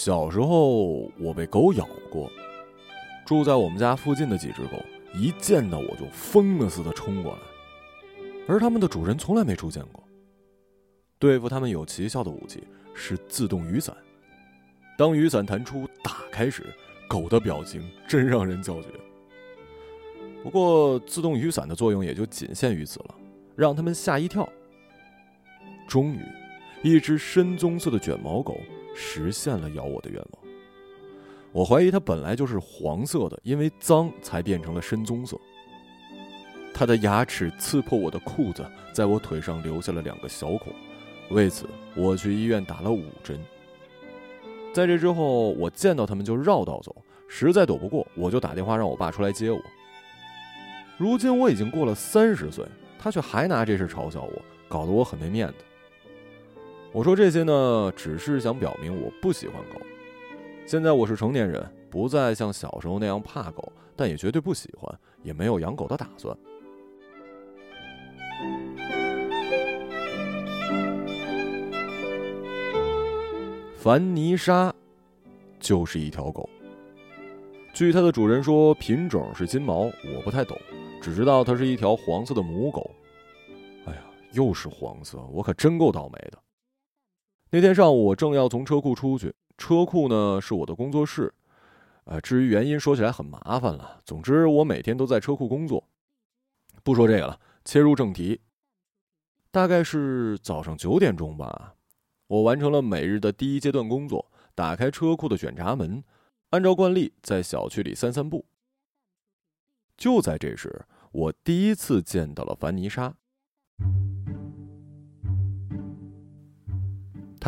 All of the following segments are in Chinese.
小时候我被狗咬过，住在我们家附近的几只狗一见到我就疯了似的冲过来，而它们的主人从来没出现过。对付它们有奇效的武器是自动雨伞。当雨伞弹出打开时，狗的表情真让人叫绝。不过自动雨伞的作用也就仅限于此了，让他们吓一跳。终于，一只深棕色的卷毛狗实现了咬我的愿望。我怀疑它本来就是黄色的，因为脏才变成了深棕色。它的牙齿刺破我的裤子，在我腿上留下了两个小孔。为此，我去医院打了五针。在这之后，我见到他们就绕道走，实在躲不过，我就打电话让我爸出来接我。如今我已经过了三十岁，他却还拿这事嘲笑我，搞得我很没面子。我说这些呢，只是想表明我不喜欢狗。现在我是成年人，不再像小时候那样怕狗，但也绝对不喜欢，也没有养狗的打算。凡妮莎，就是一条狗。据它的主人说，品种是金毛，我不太懂，只知道它是一条黄色的母狗。哎呀，又是黄色，我可真够倒霉的。那天上午，我正要从车库出去，车库呢是我的工作室。呃，至于原因，说起来很麻烦了。总之，我每天都在车库工作。不说这个了，切入正题。大概是早上九点钟吧。我完成了每日的第一阶段工作，打开车库的卷闸门，按照惯例在小区里散散步。就在这时，我第一次见到了凡妮莎。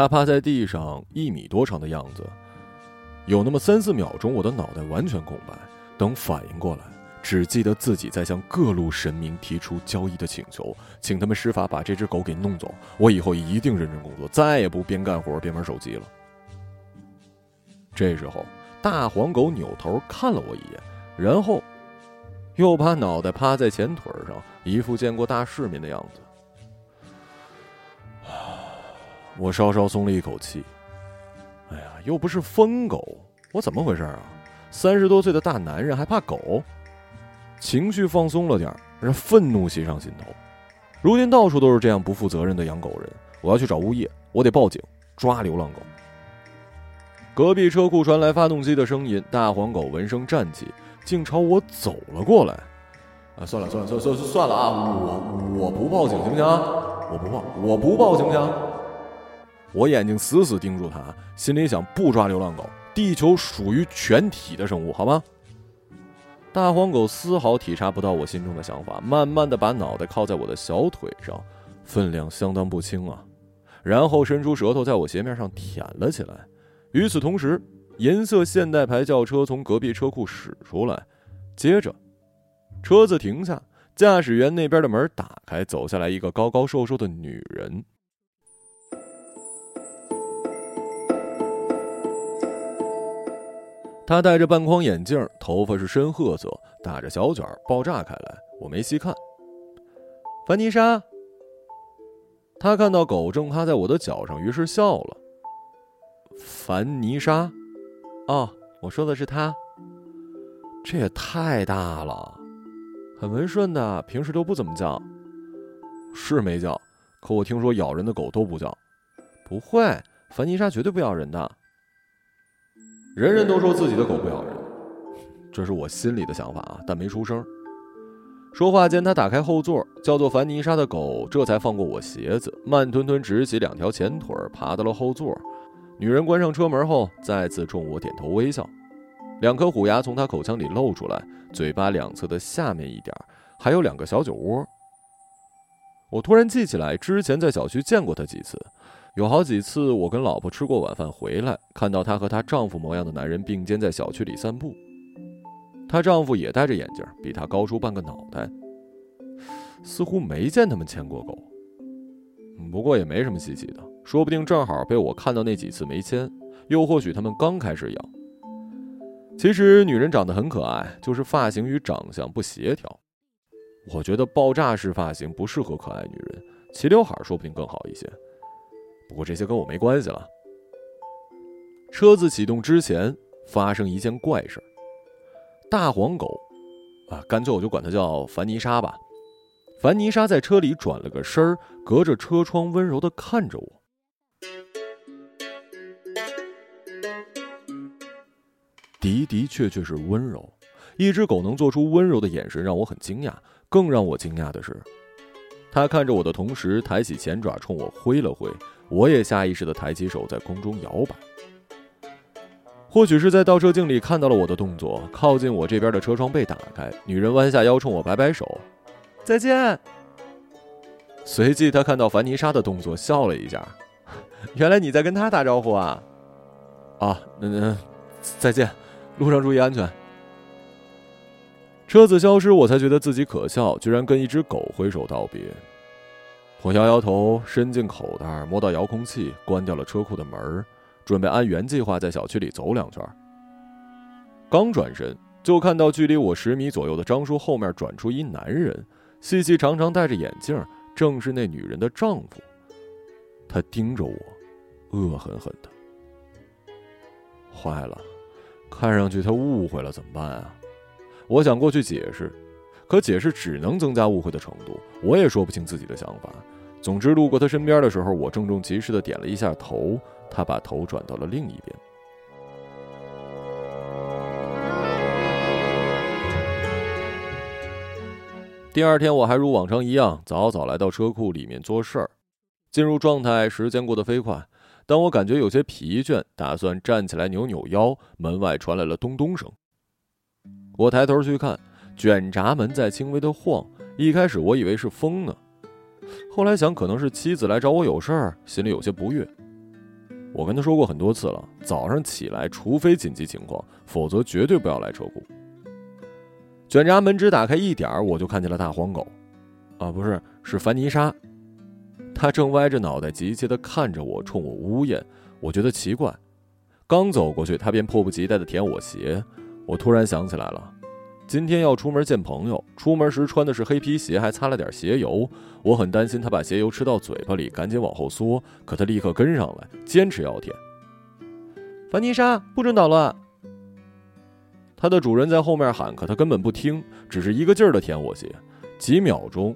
他趴在地上一米多长的样子，有那么三四秒钟，我的脑袋完全空白。等反应过来。只记得自己在向各路神明提出交易的请求，请他们施法把这只狗给弄走。我以后一定认真工作，再也不边干活边玩手机了。这时候，大黄狗扭头看了我一眼，然后又把脑袋趴在前腿上，一副见过大世面的样子。我稍稍松了一口气。哎呀，又不是疯狗，我怎么回事啊？三十多岁的大男人还怕狗？情绪放松了点儿让愤怒袭上心头。如今到处都是这样不负责任的养狗人，我要去找物业，我得报警抓流浪狗。隔壁车库传来发动机的声音，大黄狗闻声站起，竟朝我走了过来。啊，算了算了算算算了啊，我我不报警行不行？我不报，我不报行不行？我眼睛死死盯住他，心里想：不抓流浪狗，地球属于全体的生物，好吗？大黄狗丝毫体察不到我心中的想法，慢慢的把脑袋靠在我的小腿上，分量相当不轻啊。然后伸出舌头在我鞋面上舔了起来。与此同时，银色现代牌轿车从隔壁车库驶出来，接着，车子停下，驾驶员那边的门打开，走下来一个高高瘦瘦的女人。他戴着半框眼镜，头发是深褐色，打着小卷爆炸开来。我没细看。凡妮莎。他看到狗正趴在我的脚上，于是笑了。凡妮莎，哦，我说的是他。这也太大了，很温顺的，平时都不怎么叫。是没叫，可我听说咬人的狗都不叫。不会，凡妮莎绝对不咬人的。人人都说自己的狗不咬人，这是我心里的想法啊，但没出声。说话间，他打开后座，叫做凡妮莎的狗这才放过我鞋子，慢吞吞直起两条前腿，爬到了后座。女人关上车门后，再次冲我点头微笑，两颗虎牙从她口腔里露出来，嘴巴两侧的下面一点还有两个小酒窝。我突然记起来，之前在小区见过她几次。有好几次，我跟老婆吃过晚饭回来，看到她和她丈夫模样的男人并肩在小区里散步。她丈夫也戴着眼镜，比她高出半个脑袋。似乎没见他们牵过狗，不过也没什么稀奇的，说不定正好被我看到那几次没牵，又或许他们刚开始养。其实女人长得很可爱，就是发型与长相不协调。我觉得爆炸式发型不适合可爱女人，齐刘海说不定更好一些。不过这些跟我没关系了。车子启动之前发生一件怪事大黄狗，啊，干脆我就管它叫凡妮莎吧。凡妮莎在车里转了个身儿，隔着车窗温柔的看着我。的的确确是温柔，一只狗能做出温柔的眼神，让我很惊讶。更让我惊讶的是，它看着我的同时，抬起前爪冲我挥了挥，我也下意识的抬起手，在空中摇摆。或许是在倒车镜里看到了我的动作，靠近我这边的车窗被打开，女人弯下腰冲我摆摆手。再见。随即，他看到凡妮莎的动作，笑了一下。原来你在跟她打招呼啊？啊，嗯，再见，路上注意安全。车子消失，我才觉得自己可笑，居然跟一只狗挥手道别。我摇摇头，伸进口袋，摸到遥控器，关掉了车库的门，准备按原计划在小区里走两圈。刚转身，就看到距离我十米左右的樟树后面转出一男人。细细长长，戴着眼镜，正是那女人的丈夫。他盯着我，恶狠狠的。坏了，看上去他误会了，怎么办啊？我想过去解释，可解释只能增加误会的程度，我也说不清自己的想法。总之，路过他身边的时候，我郑重其事的点了一下头，他把头转到了另一边。第二天，我还如往常一样，早早来到车库里面做事儿。进入状态，时间过得飞快。当我感觉有些疲倦，打算站起来扭扭腰，门外传来了咚咚声。我抬头去看，卷闸门在轻微的晃。一开始我以为是风呢，后来想可能是妻子来找我有事儿，心里有些不悦。我跟他说过很多次了，早上起来，除非紧急情况，否则绝对不要来车库。卷闸门只打开一点儿，我就看见了大黄狗，啊，不是，是凡妮莎。她正歪着脑袋，急切地看着我，冲我呜咽。我觉得奇怪，刚走过去，它便迫不及待地舔我鞋。我突然想起来了，今天要出门见朋友，出门时穿的是黑皮鞋，还擦了点鞋油。我很担心他把鞋油吃到嘴巴里，赶紧往后缩，可他立刻跟上来，坚持要舔。凡妮莎，不准捣乱！它的主人在后面喊，可它根本不听，只是一个劲儿的舔我鞋。几秒钟，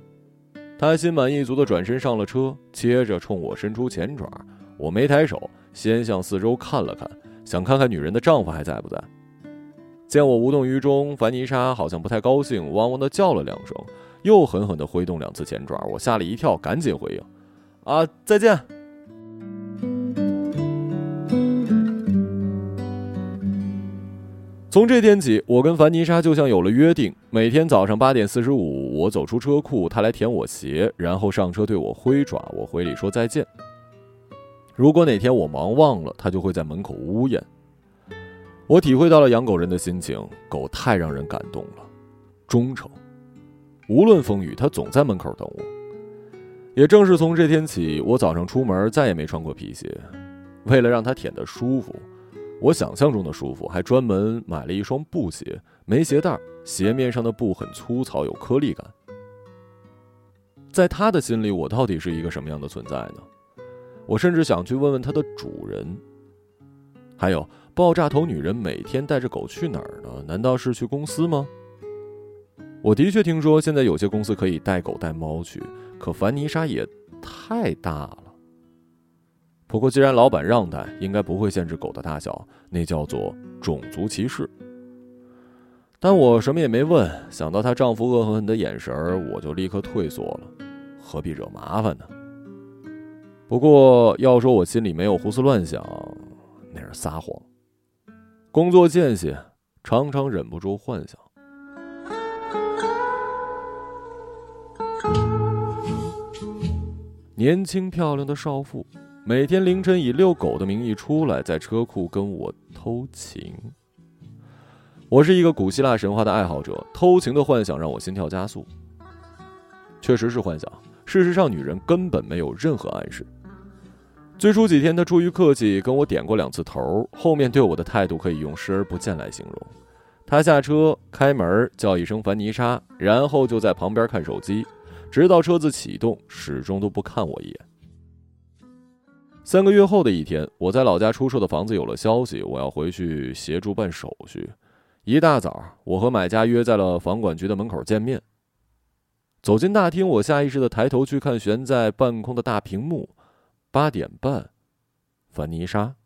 它心满意足的转身上了车，接着冲我伸出前爪。我没抬手，先向四周看了看，想看看女人的丈夫还在不在。见我无动于衷，凡妮莎好像不太高兴，汪汪的叫了两声，又狠狠的挥动两次前爪。我吓了一跳，赶紧回应：“啊，再见。”从这天起，我跟凡妮莎就像有了约定。每天早上八点四十五，我走出车库，她来舔我鞋，然后上车对我挥爪，我回礼说再见。如果哪天我忙忘了，她就会在门口呜咽。我体会到了养狗人的心情，狗太让人感动了，忠诚，无论风雨，它总在门口等我。也正是从这天起，我早上出门再也没穿过皮鞋，为了让它舔得舒服。我想象中的舒服，还专门买了一双布鞋，没鞋带，鞋面上的布很粗糙，有颗粒感。在他的心里，我到底是一个什么样的存在呢？我甚至想去问问他的主人。还有，爆炸头女人每天带着狗去哪儿呢？难道是去公司吗？我的确听说现在有些公司可以带狗带猫去，可凡妮莎也太大了。不过，既然老板让带，应该不会限制狗的大小，那叫做种族歧视。但我什么也没问，想到她丈夫恶狠狠的眼神我就立刻退缩了。何必惹麻烦呢？不过要说我心里没有胡思乱想，那是撒谎。工作间隙，常常忍不住幻想，年轻漂亮的少妇。每天凌晨以遛狗的名义出来，在车库跟我偷情。我是一个古希腊神话的爱好者，偷情的幻想让我心跳加速。确实是幻想，事实上女人根本没有任何暗示。最初几天，他出于客气跟我点过两次头，后面对我的态度可以用视而不见来形容。他下车开门叫一声凡妮莎，然后就在旁边看手机，直到车子启动，始终都不看我一眼。三个月后的一天，我在老家出售的房子有了消息，我要回去协助办手续。一大早，我和买家约在了房管局的门口见面。走进大厅，我下意识的抬头去看悬在半空的大屏幕，八点半，凡妮莎。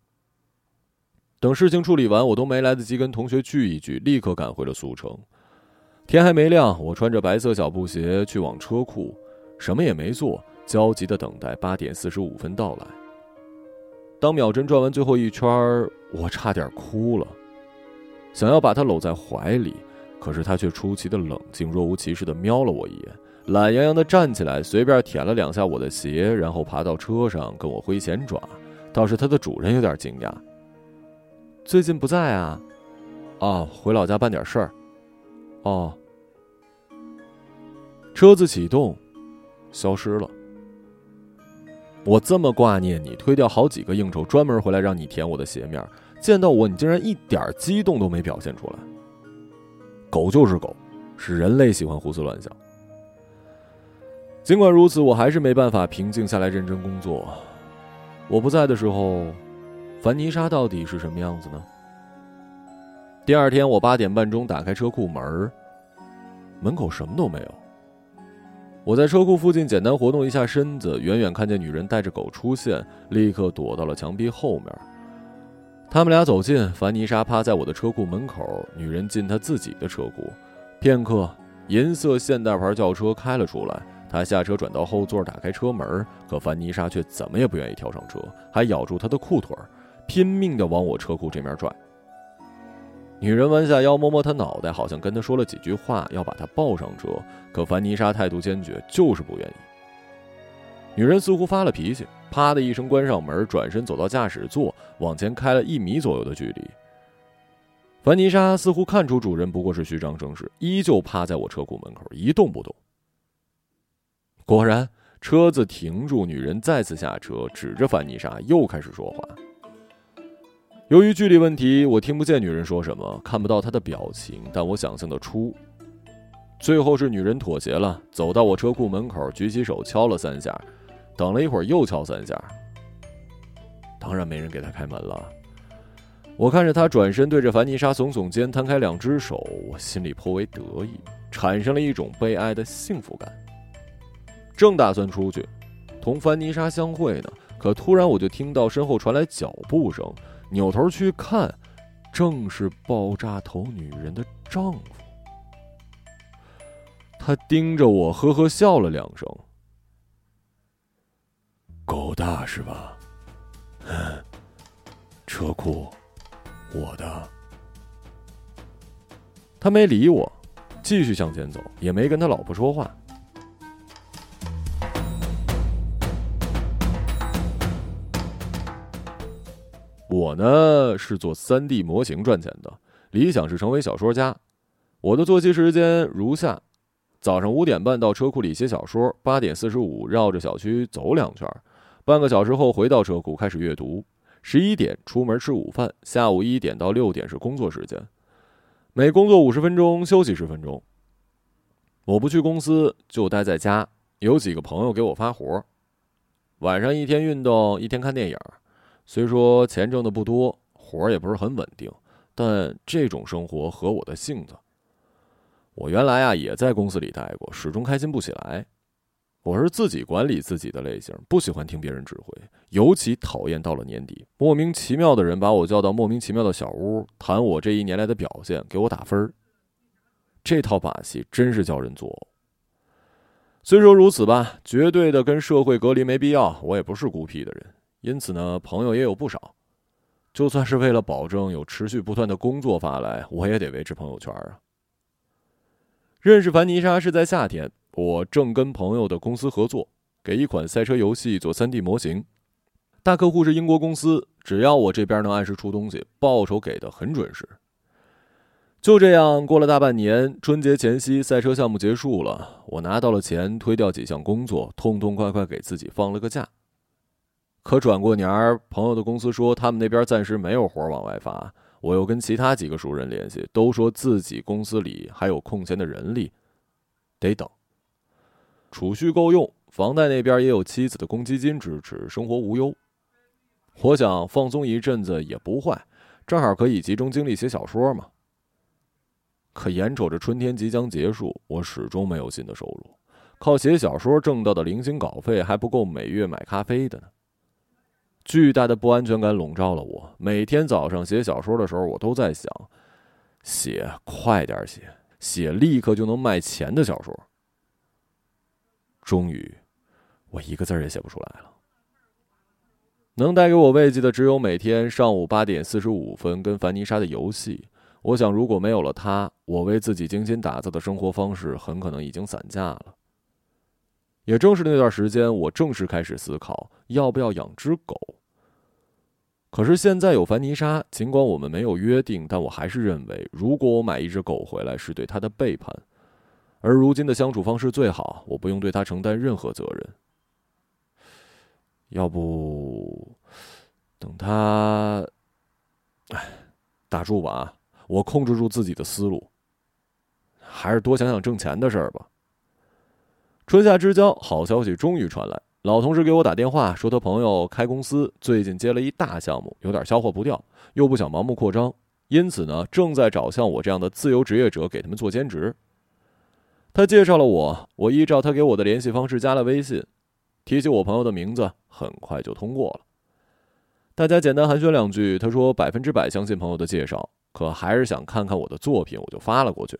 等事情处理完，我都没来得及跟同学聚一聚，立刻赶回了苏城。天还没亮，我穿着白色小布鞋去往车库，什么也没做，焦急的等待八点四十五分到来。当秒针转完最后一圈，我差点哭了，想要把他搂在怀里，可是他却出奇的冷静，若无其事的瞄了我一眼，懒洋洋的站起来，随便舔了两下我的鞋，然后爬到车上跟我挥前爪。倒是它的主人有点惊讶。最近不在啊？哦，回老家办点事儿。哦。车子启动，消失了。我这么挂念你，推掉好几个应酬，专门回来让你舔我的鞋面。见到我，你竟然一点激动都没表现出来。狗就是狗，是人类喜欢胡思乱想。尽管如此，我还是没办法平静下来认真工作。我不在的时候，凡妮莎到底是什么样子呢？第二天，我八点半钟打开车库门，门口什么都没有。我在车库附近简单活动一下身子，远远看见女人带着狗出现，立刻躲到了墙壁后面。他们俩走近，凡妮莎趴在我的车库门口，女人进她自己的车库。片刻，银色现代牌轿车开了出来，他下车转到后座，打开车门，可凡妮莎却怎么也不愿意跳上车，还咬住他的裤腿，拼命的往我车库这面拽。女人弯下腰，摸摸他脑袋，好像跟他说了几句话，要把他抱上车。可凡妮莎态度坚决，就是不愿意。女人似乎发了脾气，啪的一声关上门，转身走到驾驶座，往前开了一米左右的距离。凡妮莎似乎看出主人不过是虚张声势，依旧趴在我车库门口一动不动。果然，车子停住，女人再次下车，指着凡妮莎又开始说话。由于距离问题，我听不见女人说什么，看不到她的表情，但我想象得出。最后是女人妥协了，走到我车库门口，举起手敲了三下，等了一会儿又敲三下。当然没人给她开门了。我看着她转身对着凡妮莎耸耸肩，摊开两只手，我心里颇为得意，产生了一种被爱的幸福感。正打算出去，同凡妮莎相会呢，可突然我就听到身后传来脚步声。扭头去看，正是爆炸头女人的丈夫。他盯着我，呵呵笑了两声。够大是吧？车库，我的。他没理我，继续向前走，也没跟他老婆说话。我呢是做三 D 模型赚钱的，理想是成为小说家。我的作息时间如下：早上五点半到车库里写小说，八点四十五绕着小区走两圈，半个小时后回到车库开始阅读，十一点出门吃午饭，下午一点到六点是工作时间，每工作五十分钟休息十分钟。我不去公司就待在家，有几个朋友给我发活晚上一天运动，一天看电影。虽说钱挣的不多，活儿也不是很稳定，但这种生活合我的性子。我原来啊也在公司里待过，始终开心不起来。我是自己管理自己的类型，不喜欢听别人指挥，尤其讨厌到了年底，莫名其妙的人把我叫到莫名其妙的小屋，谈我这一年来的表现，给我打分儿。这套把戏真是叫人作呕。虽说如此吧，绝对的跟社会隔离没必要，我也不是孤僻的人。因此呢，朋友也有不少。就算是为了保证有持续不断的工作发来，我也得维持朋友圈啊。认识凡妮莎是在夏天，我正跟朋友的公司合作，给一款赛车游戏做 3D 模型。大客户是英国公司，只要我这边能按时出东西，报酬给的很准时。就这样过了大半年，春节前夕，赛车项目结束了，我拿到了钱，推掉几项工作，痛痛快快给自己放了个假。可转过年儿，朋友的公司说他们那边暂时没有活往外发。我又跟其他几个熟人联系，都说自己公司里还有空闲的人力，得等。储蓄够用，房贷那边也有妻子的公积金支持，生活无忧。我想放松一阵子也不坏，正好可以集中精力写小说嘛。可眼瞅着春天即将结束，我始终没有新的收入，靠写小说挣到的零星稿费还不够每月买咖啡的呢。巨大的不安全感笼罩了我，每天早上写小说的时候，我都在想：写快点写，写立刻就能卖钱的小说。终于，我一个字也写不出来了。能带给我慰藉的只有每天上午八点四十五分跟凡妮莎的游戏。我想，如果没有了她，我为自己精心打造的生活方式很可能已经散架了。也正是那段时间，我正式开始思考要不要养只狗。可是现在有凡妮莎，尽管我们没有约定，但我还是认为，如果我买一只狗回来，是对她的背叛。而如今的相处方式最好，我不用对她承担任何责任。要不，等他，哎，打住吧！啊我控制住自己的思路，还是多想想挣钱的事儿吧。春夏之交，好消息终于传来，老同事给我打电话说，他朋友开公司，最近接了一大项目，有点消化不掉，又不想盲目扩张，因此呢，正在找像我这样的自由职业者给他们做兼职。他介绍了我，我依照他给我的联系方式加了微信。提起我朋友的名字，很快就通过了。大家简单寒暄两句，他说百分之百相信朋友的介绍，可还是想看看我的作品，我就发了过去。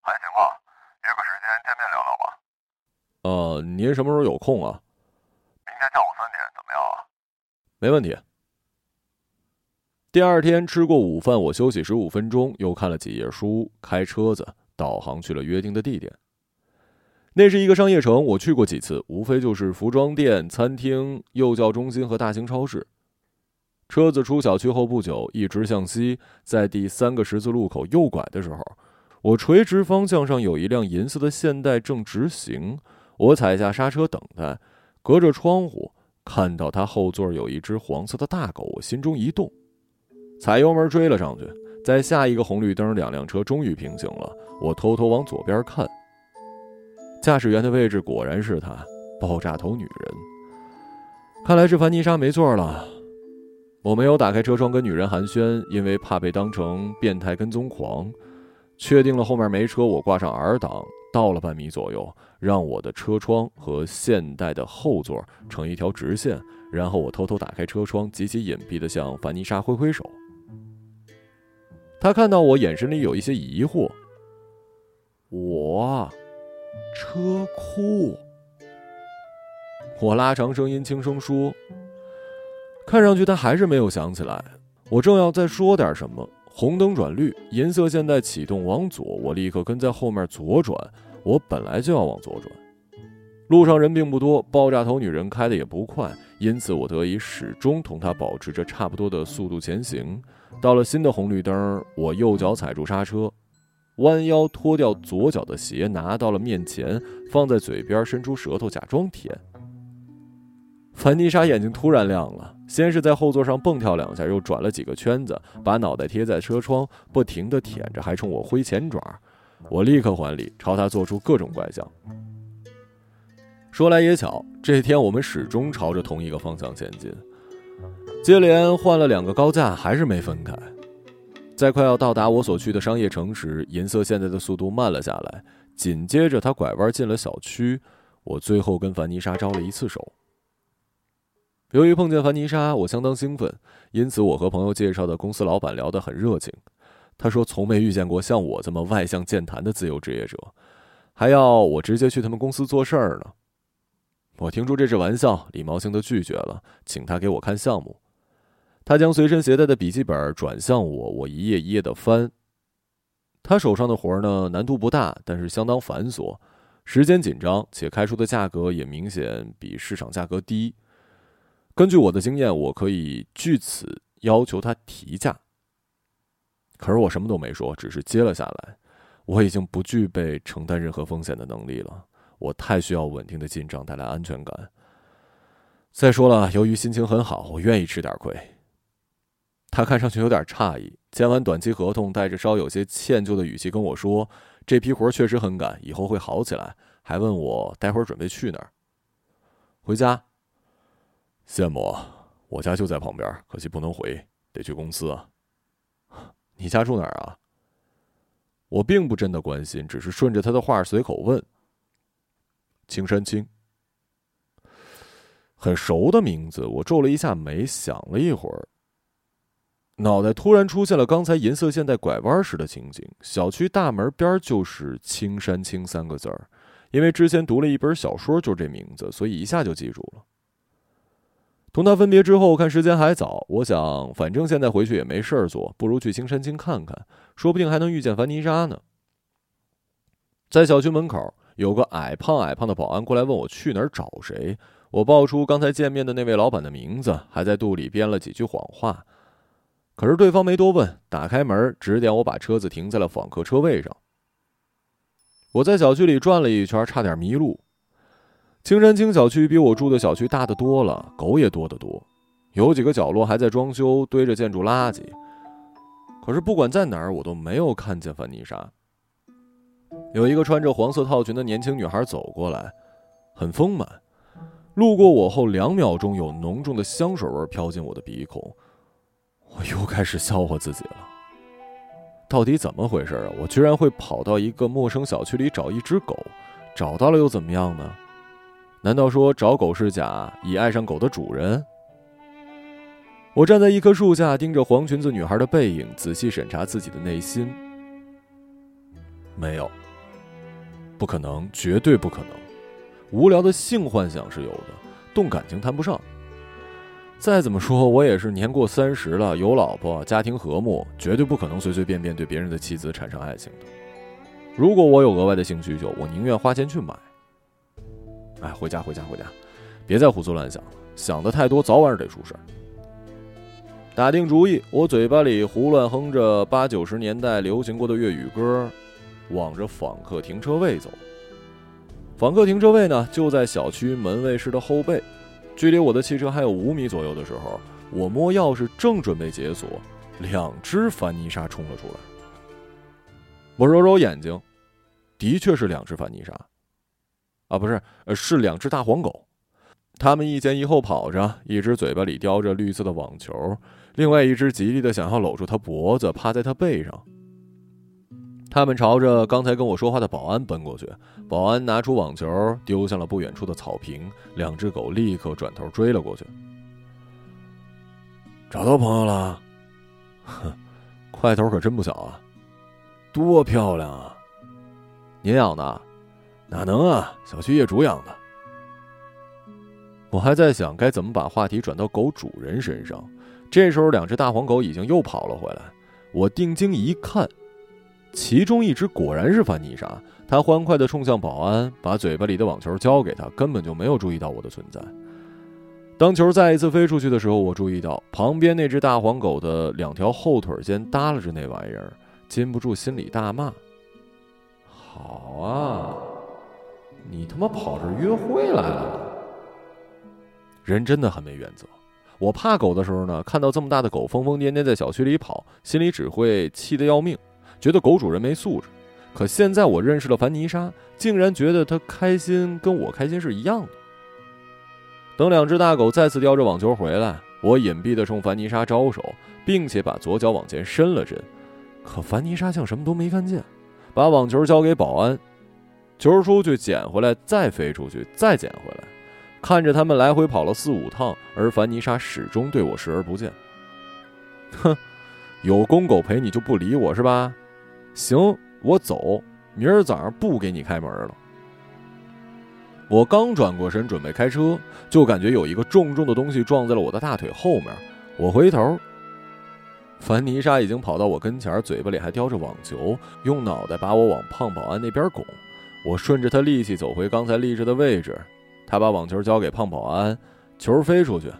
还行吧，约个时间见面聊聊吧。呃，您什么时候有空啊？明天下午三点怎么样啊？没问题。第二天吃过午饭，我休息十五分钟，又看了几页书，开车子导航去了约定的地点。那是一个商业城，我去过几次，无非就是服装店、餐厅、幼教中心和大型超市。车子出小区后不久，一直向西，在第三个十字路口右拐的时候，我垂直方向上有一辆银色的现代正直行。我踩下刹车等待，隔着窗户看到他后座有一只黄色的大狗，我心中一动，踩油门追了上去。在下一个红绿灯，两辆车终于平行了，我偷偷往左边看。驾驶员的位置果然是她，爆炸头女人。看来是凡妮莎没错了。我没有打开车窗跟女人寒暄，因为怕被当成变态跟踪狂。确定了后面没车，我挂上 R 档，到了半米左右，让我的车窗和现代的后座成一条直线，然后我偷偷打开车窗，极其隐蔽的向凡妮莎挥挥手。她看到我眼神里有一些疑惑。我。车库，我拉长声音轻声说：“看上去他还是没有想起来。”我正要再说点什么，红灯转绿，银色现代启动往左，我立刻跟在后面左转。我本来就要往左转，路上人并不多，爆炸头女人开的也不快，因此我得以始终同她保持着差不多的速度前行。到了新的红绿灯，我右脚踩住刹车。弯腰脱掉左脚的鞋，拿到了面前，放在嘴边，伸出舌头假装舔。凡妮莎眼睛突然亮了，先是在后座上蹦跳两下，又转了几个圈子，把脑袋贴在车窗，不停地舔着，还冲我挥前爪。我立刻还礼，朝他做出各种怪相。说来也巧，这天我们始终朝着同一个方向前进，接连换了两个高架，还是没分开。在快要到达我所去的商业城时，银色现在的速度慢了下来。紧接着，他拐弯进了小区。我最后跟凡妮莎招了一次手。由于碰见凡妮莎，我相当兴奋，因此我和朋友介绍的公司老板聊得很热情。他说从没遇见过像我这么外向健谈的自由职业者，还要我直接去他们公司做事儿呢。我听出这是玩笑，礼貌性的拒绝了，请他给我看项目。他将随身携带的笔记本转向我，我一页一页的翻。他手上的活儿呢，难度不大，但是相当繁琐，时间紧张，且开出的价格也明显比市场价格低。根据我的经验，我可以据此要求他提价。可是我什么都没说，只是接了下来。我已经不具备承担任何风险的能力了，我太需要稳定的进账带来安全感。再说了，由于心情很好，我愿意吃点亏。他看上去有点诧异，签完短期合同，带着稍有些歉疚的语气跟我说：“这批活确实很赶，以后会好起来。”还问我待会儿准备去哪儿。回家。羡慕。我家就在旁边，可惜不能回，得去公司啊。你家住哪儿啊？我并不真的关心，只是顺着他的话随口问。青山青，很熟的名字。我皱了一下眉，想了一会儿，脑袋突然出现了刚才银色线在拐弯时的情景。小区大门边就是“青山青”三个字儿，因为之前读了一本小说，就这名字，所以一下就记住了。同他分别之后，看时间还早，我想反正现在回去也没事儿做，不如去青山青看看，说不定还能遇见樊妮莎呢。在小区门口，有个矮胖矮胖的保安过来问我去哪儿找谁，我报出刚才见面的那位老板的名字，还在肚里编了几句谎话。可是对方没多问，打开门指点我把车子停在了访客车位上。我在小区里转了一圈，差点迷路。青山青小区比我住的小区大得多了，狗也多得多，有几个角落还在装修，堆着建筑垃圾。可是不管在哪儿，我都没有看见范妮莎。有一个穿着黄色套裙的年轻女孩走过来，很丰满，路过我后两秒钟，有浓重的香水味飘进我的鼻孔，我又开始笑话自己了。到底怎么回事啊？我居然会跑到一个陌生小区里找一只狗，找到了又怎么样呢？难道说找狗是假，已爱上狗的主人？我站在一棵树下，盯着黄裙子女孩的背影，仔细审查自己的内心。没有，不可能，绝对不可能。无聊的性幻想是有的，动感情谈不上。再怎么说，我也是年过三十了，有老婆，家庭和睦，绝对不可能随随便便对别人的妻子产生爱情的。如果我有额外的性需求，我宁愿花钱去买。哎，回家，回家，回家，别再胡思乱想了，想的太多，早晚是得出事儿。打定主意，我嘴巴里胡乱哼着八九十年代流行过的粤语歌，往着访客停车位走。访客停车位呢，就在小区门卫室的后背，距离我的汽车还有五米左右的时候，我摸钥匙正准备解锁，两只凡妮莎冲了出来。我揉揉眼睛，的确是两只凡妮莎。啊，不是，呃，是两只大黄狗，它们一前一后跑着，一只嘴巴里叼着绿色的网球，另外一只极力的想要搂住它脖子，趴在它背上。他们朝着刚才跟我说话的保安奔过去，保安拿出网球丢向了不远处的草坪，两只狗立刻转头追了过去。找到朋友了，哼，块头可真不小啊，多漂亮啊！您养的？哪能啊！小区业主养的。我还在想该怎么把话题转到狗主人身上，这时候两只大黄狗已经又跑了回来。我定睛一看，其中一只果然是范妮莎，它欢快地冲向保安，把嘴巴里的网球交给他，根本就没有注意到我的存在。当球再一次飞出去的时候，我注意到旁边那只大黄狗的两条后腿间耷拉着那玩意儿，禁不住心里大骂：“好啊！”你他妈跑这约会来了？人真的很没原则。我怕狗的时候呢，看到这么大的狗疯疯癫癫在小区里跑，心里只会气得要命，觉得狗主人没素质。可现在我认识了凡妮莎，竟然觉得她开心跟我开心是一样的。等两只大狗再次叼着网球回来，我隐蔽地冲凡妮莎招手，并且把左脚往前伸了伸。可凡妮莎像什么都没看见，把网球交给保安。球出去，捡回来，再飞出去，再捡回来，看着他们来回跑了四五趟，而凡妮莎始终对我视而不见。哼，有公狗陪你就不理我是吧？行，我走，明儿早上不给你开门了。我刚转过身准备开车，就感觉有一个重重的东西撞在了我的大腿后面。我回头，凡妮莎已经跑到我跟前，嘴巴里还叼着网球，用脑袋把我往胖保安那边拱。我顺着他力气走回刚才立着的位置，他把网球交给胖保安，球飞出去。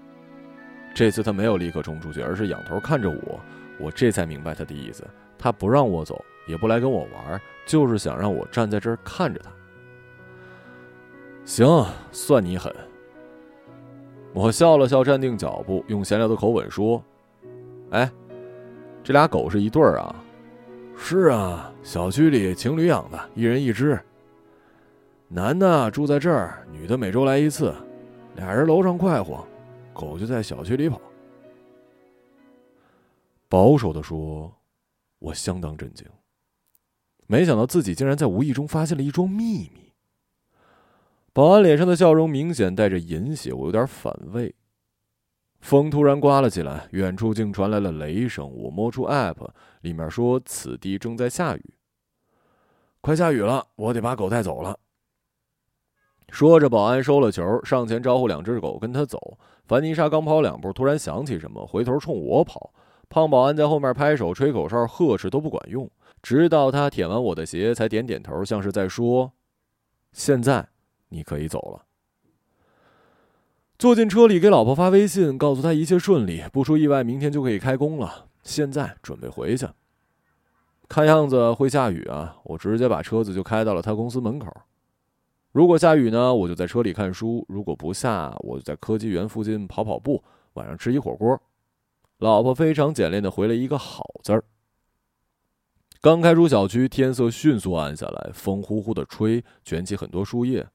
这次他没有立刻冲出去，而是仰头看着我。我这才明白他的意思，他不让我走，也不来跟我玩，就是想让我站在这儿看着他。行，算你狠。我笑了笑，站定脚步，用闲聊的口吻说：“哎，这俩狗是一对儿啊？”“是啊，小区里情侣养的，一人一只。”男的住在这儿，女的每周来一次，俩人楼上快活。狗就在小区里跑。保守的说，我相当震惊，没想到自己竟然在无意中发现了一桩秘密。保安脸上的笑容明显带着淫邪，我有点反胃。风突然刮了起来，远处竟传来了雷声。我摸出 App，里面说此地正在下雨。快下雨了，我得把狗带走了。说着，保安收了球，上前招呼两只狗跟他走。凡妮莎刚跑两步，突然想起什么，回头冲我跑。胖保安在后面拍手、吹口哨、呵斥都不管用，直到他舔完我的鞋，才点点头，像是在说：“现在。”你可以走了。坐进车里，给老婆发微信，告诉她一切顺利，不出意外，明天就可以开工了。现在准备回去。看样子会下雨啊！我直接把车子就开到了他公司门口。如果下雨呢，我就在车里看书；如果不下，我就在科技园附近跑跑步，晚上吃一火锅。老婆非常简练的回了一个“好”字儿。刚开出小区，天色迅速暗下来，风呼呼的吹，卷起很多树叶。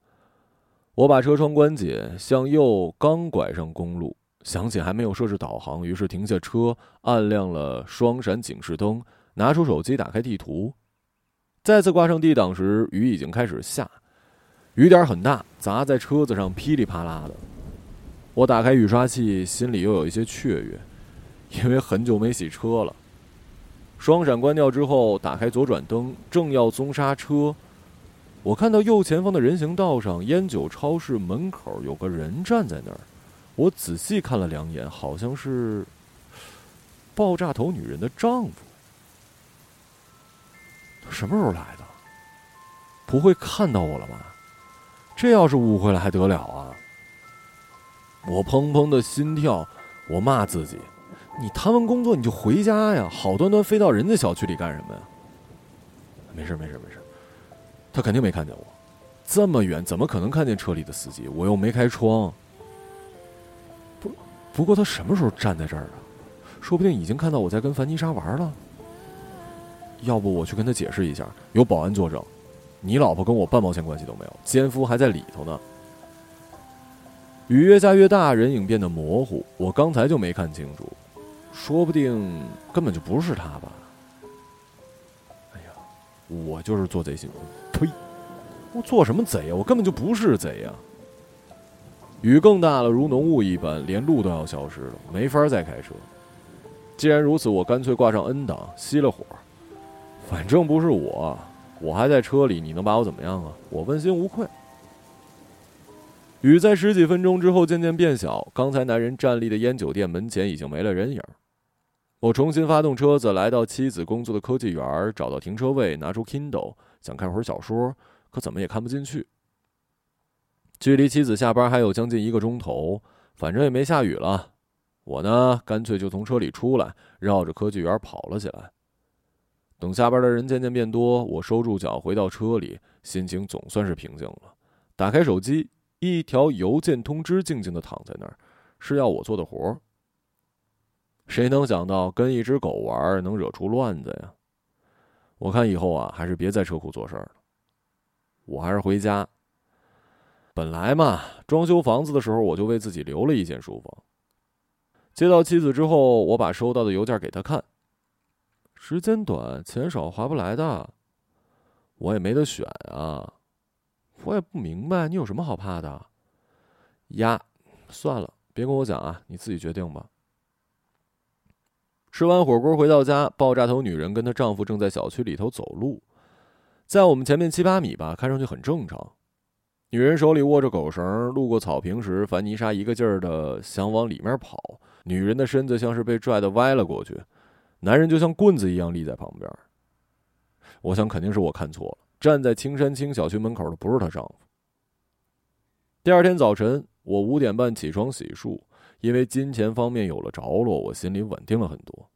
我把车窗关紧，向右刚拐上公路，想起还没有设置导航，于是停下车，按亮了双闪警示灯，拿出手机打开地图。再次挂上 D 档时，雨已经开始下，雨点很大，砸在车子上噼里啪啦的。我打开雨刷器，心里又有一些雀跃，因为很久没洗车了。双闪关掉之后，打开左转灯，正要松刹车。我看到右前方的人行道上，烟酒超市门口有个人站在那儿。我仔细看了两眼，好像是爆炸头女人的丈夫。他什么时候来的？不会看到我了吧？这要是误会了还得了啊！我砰砰的心跳，我骂自己：你谈完工作你就回家呀，好端端飞到人家小区里干什么呀？没事没事没事。他肯定没看见我，这么远怎么可能看见车里的司机？我又没开窗。不，不过他什么时候站在这儿啊？说不定已经看到我在跟凡妮莎玩了。要不我去跟他解释一下，有保安作证，你老婆跟我半毛钱关系都没有，奸夫还在里头呢。雨越下越大，人影变得模糊，我刚才就没看清楚，说不定根本就不是他吧。哎呀我就是做贼心亏，呸！我做什么贼呀？我根本就不是贼呀！雨更大了，如浓雾一般，连路都要消失了，没法再开车。既然如此，我干脆挂上 N 档，熄了火。反正不是我，我还在车里，你能把我怎么样啊？我问心无愧。雨在十几分钟之后渐渐变小，刚才男人站立的烟酒店门前已经没了人影。我重新发动车子，来到妻子工作的科技园，找到停车位，拿出 Kindle，想看会儿小说，可怎么也看不进去。距离妻子下班还有将近一个钟头，反正也没下雨了，我呢，干脆就从车里出来，绕着科技园跑了起来。等下班的人渐渐变多，我收住脚，回到车里，心情总算是平静了。打开手机，一条邮件通知静静的躺在那儿，是要我做的活儿。谁能想到跟一只狗玩能惹出乱子呀？我看以后啊，还是别在车库做事儿了。我还是回家。本来嘛，装修房子的时候，我就为自己留了一间书房。接到妻子之后，我把收到的邮件给她看。时间短，钱少，划不来的。我也没得选啊。我也不明白，你有什么好怕的？呀，算了，别跟我讲啊，你自己决定吧。吃完火锅回到家，爆炸头女人跟她丈夫正在小区里头走路，在我们前面七八米吧，看上去很正常。女人手里握着狗绳，路过草坪时，凡妮莎一个劲儿的想往里面跑，女人的身子像是被拽的歪了过去，男人就像棍子一样立在旁边。我想肯定是我看错了，站在青山青小区门口的不是她丈夫。第二天早晨，我五点半起床洗漱。因为金钱方面有了着落，我心里稳定了很多。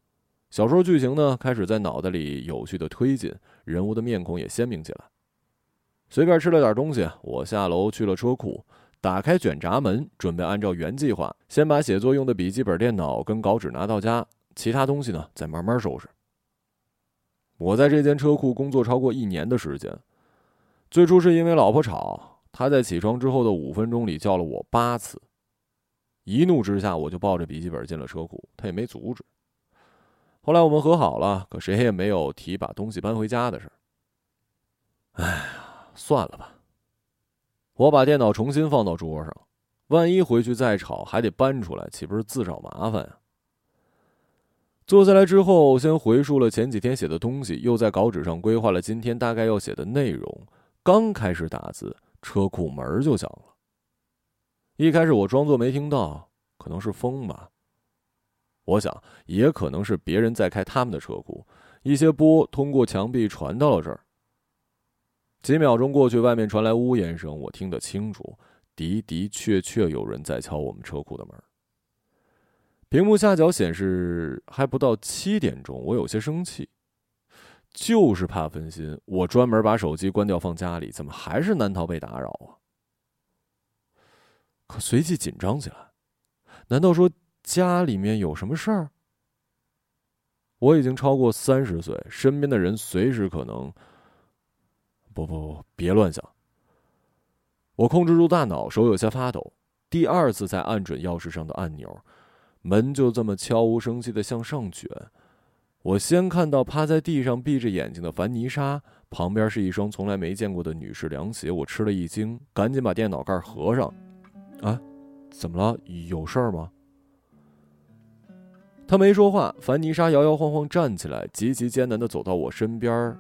小说剧情呢，开始在脑袋里有序的推进，人物的面孔也鲜明起来。随便吃了点东西，我下楼去了车库，打开卷闸门，准备按照原计划，先把写作用的笔记本电脑跟稿纸拿到家，其他东西呢再慢慢收拾。我在这间车库工作超过一年的时间，最初是因为老婆吵，她在起床之后的五分钟里叫了我八次。一怒之下，我就抱着笔记本进了车库，他也没阻止。后来我们和好了，可谁也没有提把东西搬回家的事儿。哎呀，算了吧。我把电脑重新放到桌上，万一回去再吵，还得搬出来，岂不是自找麻烦呀？坐下来之后，先回述了前几天写的东西，又在稿纸上规划了今天大概要写的内容。刚开始打字，车库门就响了。一开始我装作没听到，可能是风吧。我想，也可能是别人在开他们的车库，一些波通过墙壁传到了这儿。几秒钟过去，外面传来呜咽声，我听得清楚，的的确确有人在敲我们车库的门。屏幕下角显示还不到七点钟，我有些生气，就是怕分心，我专门把手机关掉放家里，怎么还是难逃被打扰啊？可随即紧张起来，难道说家里面有什么事儿？我已经超过三十岁，身边的人随时可能……不不不，别乱想。我控制住大脑，手有些发抖，第二次再按准钥匙上的按钮。门就这么悄无声息的向上卷，我先看到趴在地上闭着眼睛的凡妮莎，旁边是一双从来没见过的女士凉鞋，我吃了一惊，赶紧把电脑盖合上。啊，怎么了？有事儿吗？他没说话。凡妮莎摇摇晃晃站起来，极其艰难的走到我身边，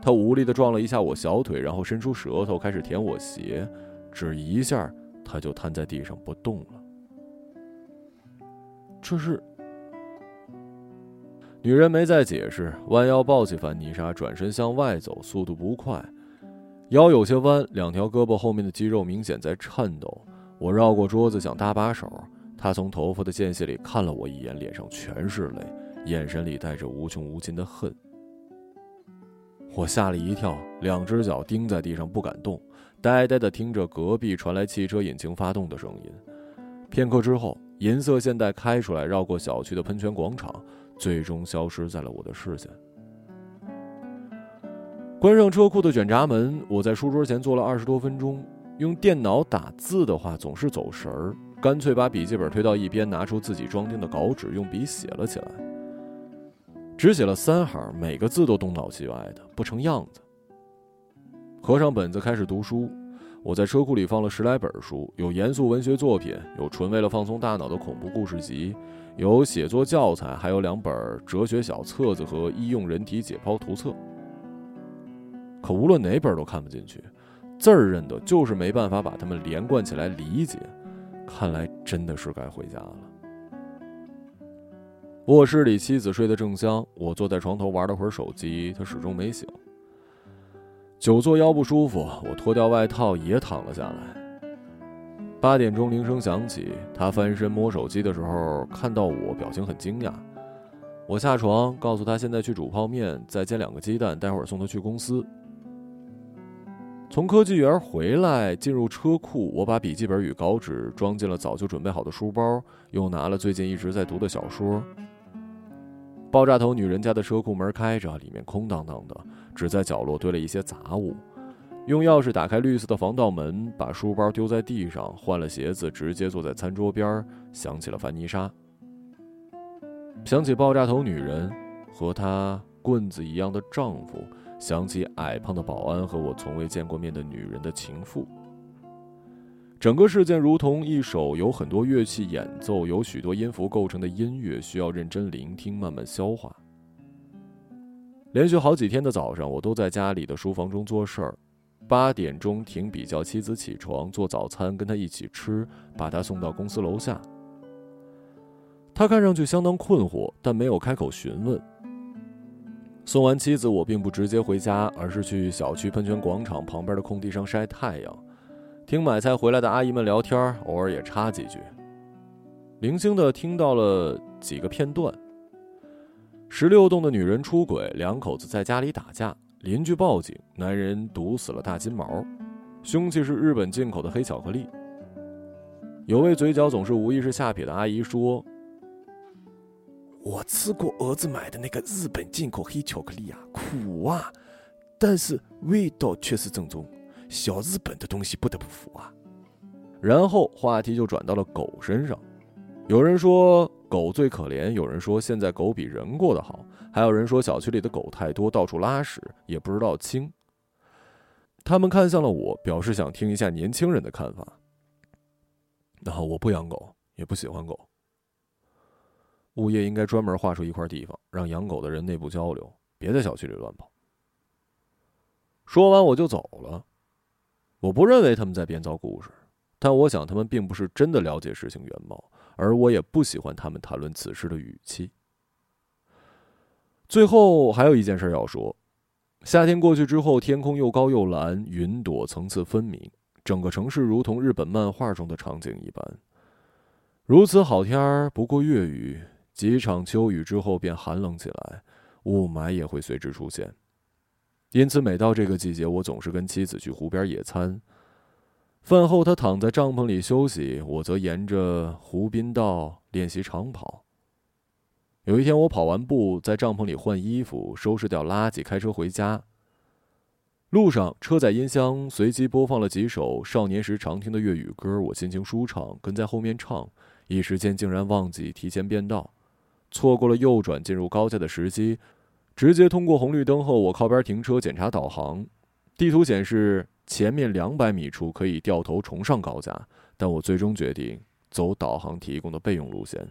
她无力的撞了一下我小腿，然后伸出舌头开始舔我鞋，只一下，她就瘫在地上不动了。这是女人没再解释，弯腰抱起凡妮莎，转身向外走，速度不快，腰有些弯，两条胳膊后面的肌肉明显在颤抖。我绕过桌子想搭把手，她从头发的间隙里看了我一眼，脸上全是泪，眼神里带着无穷无尽的恨。我吓了一跳，两只脚钉在地上不敢动，呆呆地听着隔壁传来汽车引擎发动的声音。片刻之后。银色现代开出来，绕过小区的喷泉广场，最终消失在了我的视线。关上车库的卷闸门，我在书桌前坐了二十多分钟。用电脑打字的话总是走神儿，干脆把笔记本推到一边，拿出自己装订的稿纸，用笔写了起来。只写了三行，每个字都东倒西歪的，不成样子。合上本子，开始读书。我在车库里放了十来本书，有严肃文学作品，有纯为了放松大脑的恐怖故事集，有写作教材，还有两本哲学小册子和医用人体解剖图册。可无论哪本都看不进去，字儿认得，就是没办法把它们连贯起来理解。看来真的是该回家了。卧室里，妻子睡得正香，我坐在床头玩了会儿手机，她始终没醒。久坐腰不舒服，我脱掉外套也躺了下来。八点钟铃声响起，他翻身摸手机的时候，看到我，表情很惊讶。我下床告诉他，现在去煮泡面，再煎两个鸡蛋，待会儿送他去公司。从科技园回来，进入车库，我把笔记本与稿纸装进了早就准备好的书包，又拿了最近一直在读的小说。爆炸头女人家的车库门开着，里面空荡荡的，只在角落堆了一些杂物。用钥匙打开绿色的防盗门，把书包丢在地上，换了鞋子，直接坐在餐桌边，想起了凡妮莎，想起爆炸头女人和她棍子一样的丈夫，想起矮胖的保安和我从未见过面的女人的情妇。整个事件如同一首由很多乐器演奏、由许多音符构成的音乐，需要认真聆听、慢慢消化。连续好几天的早上，我都在家里的书房中做事儿。八点钟停笔叫妻子起床做早餐，跟她一起吃，把她送到公司楼下。他看上去相当困惑，但没有开口询问。送完妻子，我并不直接回家，而是去小区喷泉广场旁边的空地上晒太阳。听买菜回来的阿姨们聊天，偶尔也插几句。零星的听到了几个片段：十六栋的女人出轨，两口子在家里打架，邻居报警，男人毒死了大金毛，凶器是日本进口的黑巧克力。有位嘴角总是无意识下撇的阿姨说：“我吃过儿子买的那个日本进口黑巧克力啊，苦啊，但是味道却是正宗。”小日本的东西不得不服啊！然后话题就转到了狗身上。有人说狗最可怜，有人说现在狗比人过得好，还有人说小区里的狗太多，到处拉屎，也不知道清。他们看向了我，表示想听一下年轻人的看法。然后我不养狗，也不喜欢狗。物业应该专门划出一块地方，让养狗的人内部交流，别在小区里乱跑。说完我就走了。我不认为他们在编造故事，但我想他们并不是真的了解事情原貌，而我也不喜欢他们谈论此事的语气。最后还有一件事要说：夏天过去之后，天空又高又蓝，云朵层次分明，整个城市如同日本漫画中的场景一般。如此好天儿，不过月雨。几场秋雨之后，便寒冷起来，雾霾也会随之出现。因此，每到这个季节，我总是跟妻子去湖边野餐。饭后，他躺在帐篷里休息，我则沿着湖滨道练习长跑。有一天，我跑完步，在帐篷里换衣服、收拾掉垃圾，开车回家。路上，车载音箱随机播放了几首少年时常听的粤语歌，我心情舒畅，跟在后面唱，一时间竟然忘记提前变道。错过了右转进入高架的时机，直接通过红绿灯后，我靠边停车检查导航，地图显示前面两百米处可以掉头重上高架，但我最终决定走导航提供的备用路线，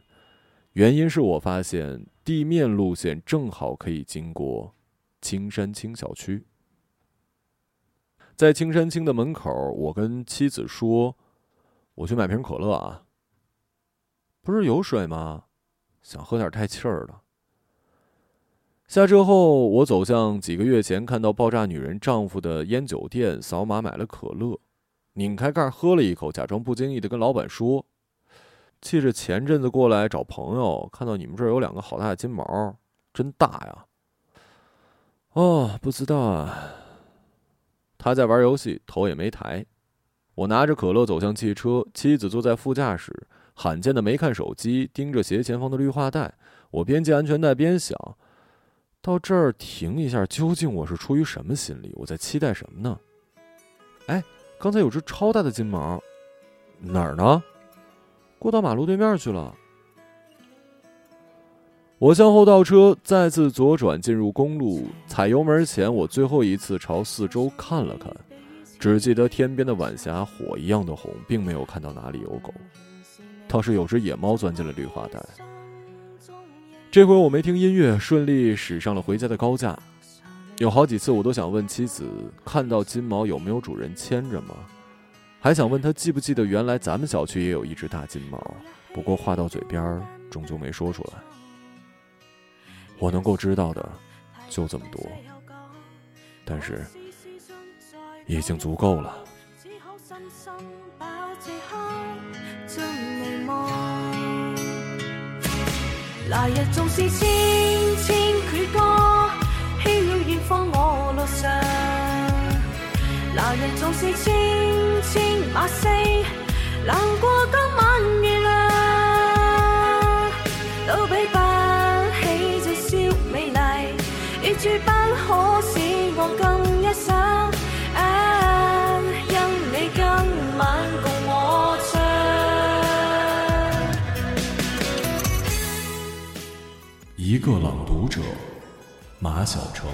原因是我发现地面路线正好可以经过青山青小区，在青山青的门口，我跟妻子说：“我去买瓶可乐啊。”不是有水吗？想喝点带气儿的。下车后，我走向几个月前看到爆炸女人丈夫的烟酒店，扫码买了可乐，拧开盖喝了一口，假装不经意的跟老板说：“记着前阵子过来找朋友，看到你们这儿有两个好大的金毛，真大呀。”哦，不知道啊。他在玩游戏，头也没抬。我拿着可乐走向汽车，妻子坐在副驾驶。罕见的没看手机，盯着斜前方的绿化带。我边系安全带边想：到这儿停一下，究竟我是出于什么心理？我在期待什么呢？哎，刚才有只超大的金毛，哪儿呢？过到马路对面去了。我向后倒车，再次左转进入公路。踩油门前，我最后一次朝四周看了看，只记得天边的晚霞火一样的红，并没有看到哪里有狗。倒是有只野猫钻进了绿化带。这回我没听音乐，顺利驶上了回家的高架。有好几次我都想问妻子，看到金毛有没有主人牵着吗？还想问他记不记得原来咱们小区也有一只大金毛。不过话到嘴边，终究没说出来。我能够知道的就这么多，但是已经足够了。来日纵是千千阙歌，弃了远方我路上。来日纵是千千马嘶，难过今个朗读者，马晓成。